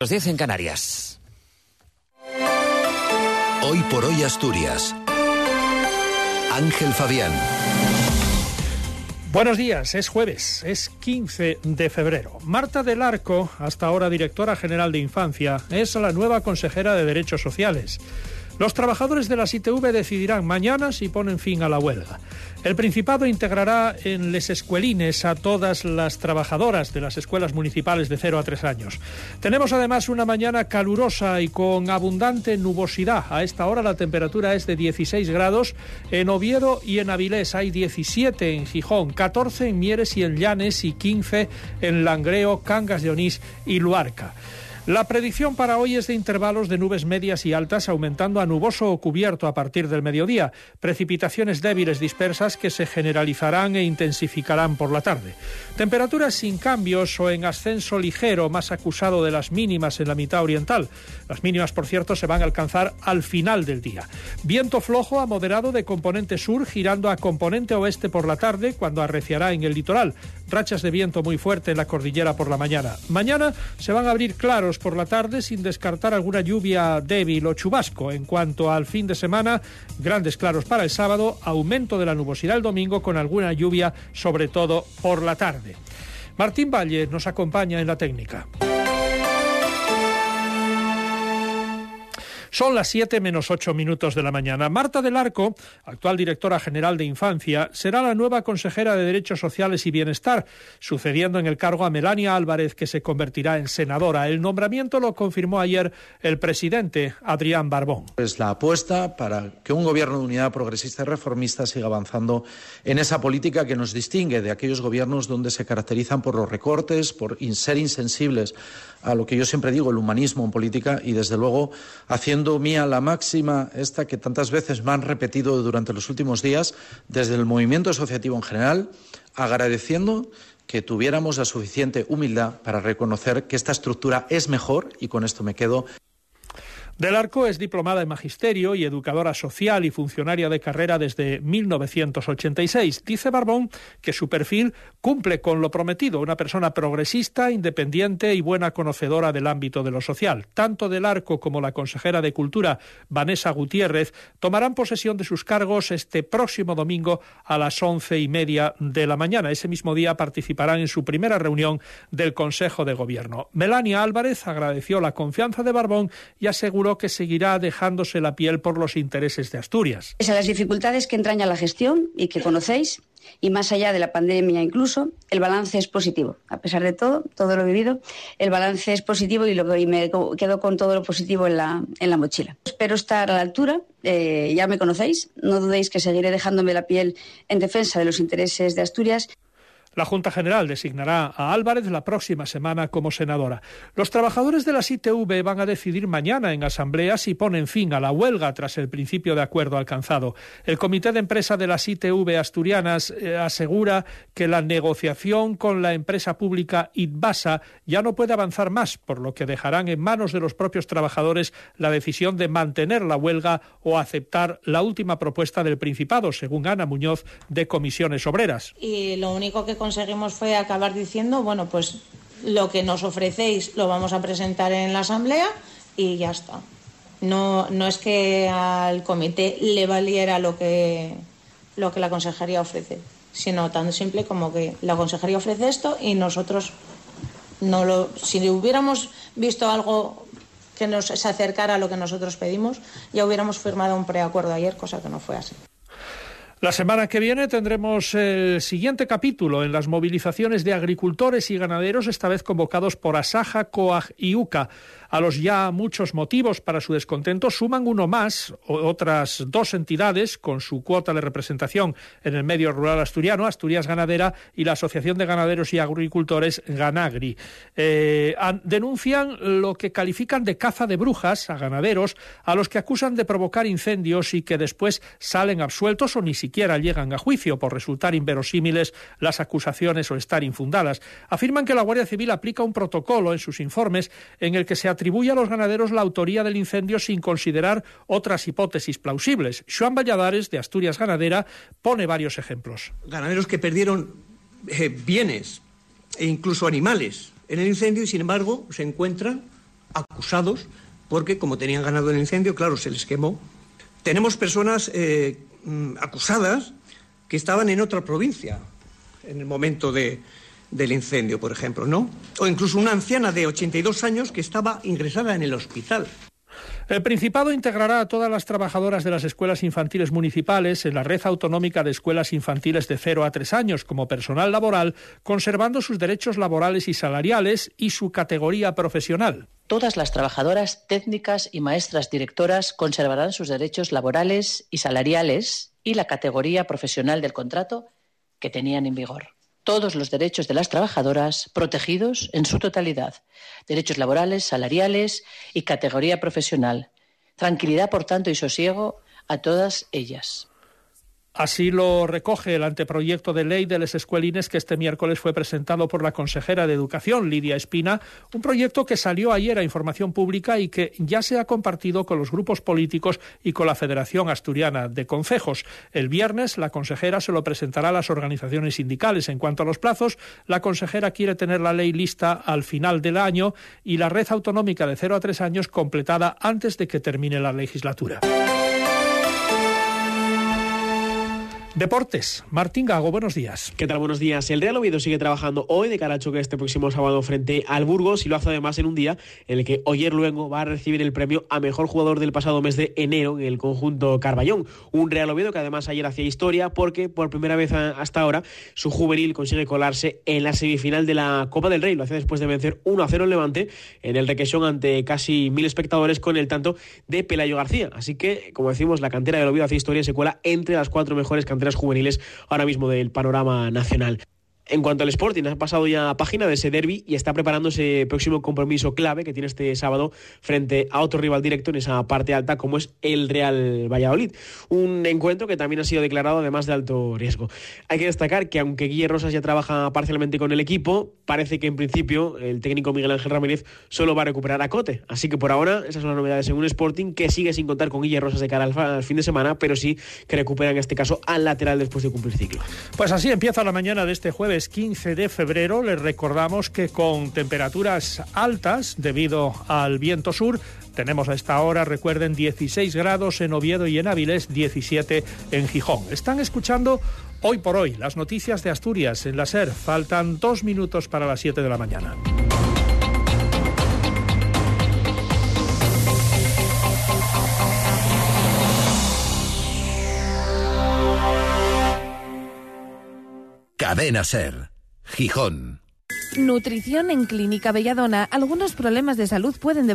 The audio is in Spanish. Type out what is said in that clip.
Los 10 en Canarias. Hoy por hoy Asturias. Ángel Fabián. Buenos días, es jueves, es 15 de febrero. Marta del Arco, hasta ahora directora general de Infancia, es la nueva consejera de Derechos Sociales. Los trabajadores de las ITV decidirán mañana si ponen fin a la huelga. El Principado integrará en les escuelines a todas las trabajadoras de las escuelas municipales de 0 a 3 años. Tenemos además una mañana calurosa y con abundante nubosidad. A esta hora la temperatura es de 16 grados. En Oviedo y en Avilés hay 17 en Gijón, 14 en Mieres y en Llanes y 15 en Langreo, Cangas de Onís y Luarca. La predicción para hoy es de intervalos de nubes medias y altas, aumentando a nuboso o cubierto a partir del mediodía. Precipitaciones débiles dispersas que se generalizarán e intensificarán por la tarde. Temperaturas sin cambios o en ascenso ligero, más acusado de las mínimas en la mitad oriental. Las mínimas, por cierto, se van a alcanzar al final del día. Viento flojo a moderado de componente sur, girando a componente oeste por la tarde, cuando arreciará en el litoral. Rachas de viento muy fuerte en la cordillera por la mañana. Mañana se van a abrir claros por la tarde sin descartar alguna lluvia débil o chubasco. En cuanto al fin de semana, grandes claros para el sábado, aumento de la nubosidad el domingo con alguna lluvia, sobre todo por la tarde. Martín Valle nos acompaña en la técnica. Son las 7 menos 8 minutos de la mañana. Marta del Arco, actual directora general de Infancia, será la nueva consejera de Derechos Sociales y Bienestar, sucediendo en el cargo a Melania Álvarez, que se convertirá en senadora. El nombramiento lo confirmó ayer el presidente Adrián Barbón. Es la apuesta para que un gobierno de unidad progresista y reformista siga avanzando en esa política que nos distingue de aquellos gobiernos donde se caracterizan por los recortes, por ser insensibles a lo que yo siempre digo, el humanismo en política y, desde luego, haciendo mía la máxima esta que tantas veces me han repetido durante los últimos días desde el movimiento asociativo en general, agradeciendo que tuviéramos la suficiente humildad para reconocer que esta estructura es mejor, y con esto me quedo, del Arco es diplomada en magisterio y educadora social y funcionaria de carrera desde 1986. Dice Barbón que su perfil cumple con lo prometido, una persona progresista, independiente y buena conocedora del ámbito de lo social. Tanto Del Arco como la consejera de Cultura, Vanessa Gutiérrez, tomarán posesión de sus cargos este próximo domingo a las once y media de la mañana. Ese mismo día participarán en su primera reunión del Consejo de Gobierno. Melania Álvarez agradeció la confianza de Barbón y aseguró que seguirá dejándose la piel por los intereses de Asturias. Pese a las dificultades que entraña la gestión y que conocéis, y más allá de la pandemia incluso, el balance es positivo. A pesar de todo, todo lo vivido, el balance es positivo y, lo, me quedo con todo lo positivo en la, en la mochila. Espero estar a la altura, eh, ya me conocéis, no dudéis que seguiré dejándome la piel en defensa de los intereses de Asturias. La Junta General designará a Álvarez la próxima semana como senadora. Los trabajadores de las ITV van a decidir mañana en asamblea si ponen fin a la huelga tras el principio de acuerdo alcanzado. El Comité de Empresa de las ITV asturianas eh, asegura que la negociación con la empresa pública ITBASA ya no puede avanzar más, por lo que dejarán en manos de los propios trabajadores la decisión de mantener la huelga o aceptar la última propuesta del Principado, según Ana Muñoz de Comisiones Obreras. Y lo único que conseguimos fue acabar diciendo, bueno, pues lo que nos ofrecéis lo vamos a presentar en la asamblea y ya está. No, no es que al comité le valiera lo que, lo que la consejería ofrece, sino tan simple como que la consejería ofrece esto y nosotros no lo, si hubiéramos visto algo que nos se acercara a lo que nosotros pedimos, ya hubiéramos firmado un preacuerdo ayer, cosa que no fue así. La semana que viene tendremos el siguiente capítulo en las movilizaciones de agricultores y ganaderos, esta vez convocados por Asaja, COAG y UCA. A los ya muchos motivos para su descontento suman uno más, otras dos entidades con su cuota de representación en el medio rural asturiano, Asturias Ganadera y la Asociación de Ganaderos y Agricultores Ganagri. Eh, denuncian lo que califican de caza de brujas a ganaderos, a los que acusan de provocar incendios y que después salen absueltos o ni siquiera llegan a juicio por resultar inverosímiles las acusaciones o estar infundadas. Afirman que la Guardia Civil aplica un protocolo en sus informes en el que se atribuye a los ganaderos la autoría del incendio sin considerar otras hipótesis plausibles. Joan Valladares, de Asturias Ganadera, pone varios ejemplos. Ganaderos que perdieron eh, bienes e incluso animales en el incendio y, sin embargo, se encuentran acusados porque como tenían ganado el incendio, claro, se les quemó. Tenemos personas eh, mm, acusadas que estaban en otra provincia en el momento de, del incendio, por ejemplo, ¿no? O incluso una anciana de 82 años que estaba ingresada en el hospital. El Principado integrará a todas las trabajadoras de las escuelas infantiles municipales en la red autonómica de escuelas infantiles de 0 a 3 años como personal laboral, conservando sus derechos laborales y salariales y su categoría profesional. Todas las trabajadoras técnicas y maestras directoras conservarán sus derechos laborales y salariales y la categoría profesional del contrato que tenían en vigor todos los derechos de las trabajadoras protegidos en su totalidad, derechos laborales, salariales y categoría profesional. Tranquilidad, por tanto, y sosiego a todas ellas. Así lo recoge el anteproyecto de ley de las escuelines que este miércoles fue presentado por la consejera de Educación, Lidia Espina, un proyecto que salió ayer a información pública y que ya se ha compartido con los grupos políticos y con la Federación Asturiana de Concejos. El viernes la consejera se lo presentará a las organizaciones sindicales. En cuanto a los plazos, la consejera quiere tener la ley lista al final del año y la red autonómica de 0 a 3 años completada antes de que termine la legislatura. Deportes. Martín Gago, buenos días. ¿Qué tal? Buenos días. El Real Oviedo sigue trabajando hoy de cara al choque este próximo sábado frente al Burgos y lo hace además en un día en el que Oyer Luengo va a recibir el premio a mejor jugador del pasado mes de enero en el conjunto Carballón. Un Real Oviedo que además ayer hacía historia porque por primera vez hasta ahora su juvenil consigue colarse en la semifinal de la Copa del Rey. Lo hace después de vencer 1 a 0 en Levante en el requesión ante casi mil espectadores con el tanto de Pelayo García. Así que, como decimos, la cantera del Oviedo hace historia y se cuela entre las cuatro mejores canteras juveniles ahora mismo del panorama nacional. En cuanto al Sporting, ha pasado ya página de ese derby y está preparando ese próximo compromiso clave que tiene este sábado frente a otro rival directo en esa parte alta como es el Real Valladolid. Un encuentro que también ha sido declarado además de alto riesgo. Hay que destacar que aunque Guille Rosas ya trabaja parcialmente con el equipo, parece que en principio el técnico Miguel Ángel Ramírez solo va a recuperar a Cote. Así que por ahora esas son las novedades en un Sporting que sigue sin contar con Guille Rosas de cara al, fin de semana, pero sí que recupera en este caso al lateral después de cumplir ciclo. Pues así empieza la mañana de este jueves 15 de febrero. Les recordamos que con temperaturas altas debido al viento sur, tenemos a esta hora, recuerden, 16 grados en Oviedo y en Avilés, 17 en Gijón. Están escuchando hoy por hoy las noticias de Asturias en la SER. Faltan dos minutos para las 7 de la mañana. Cadena. Gijón. Nutrición en Clínica Belladona. Algunos problemas de salud pueden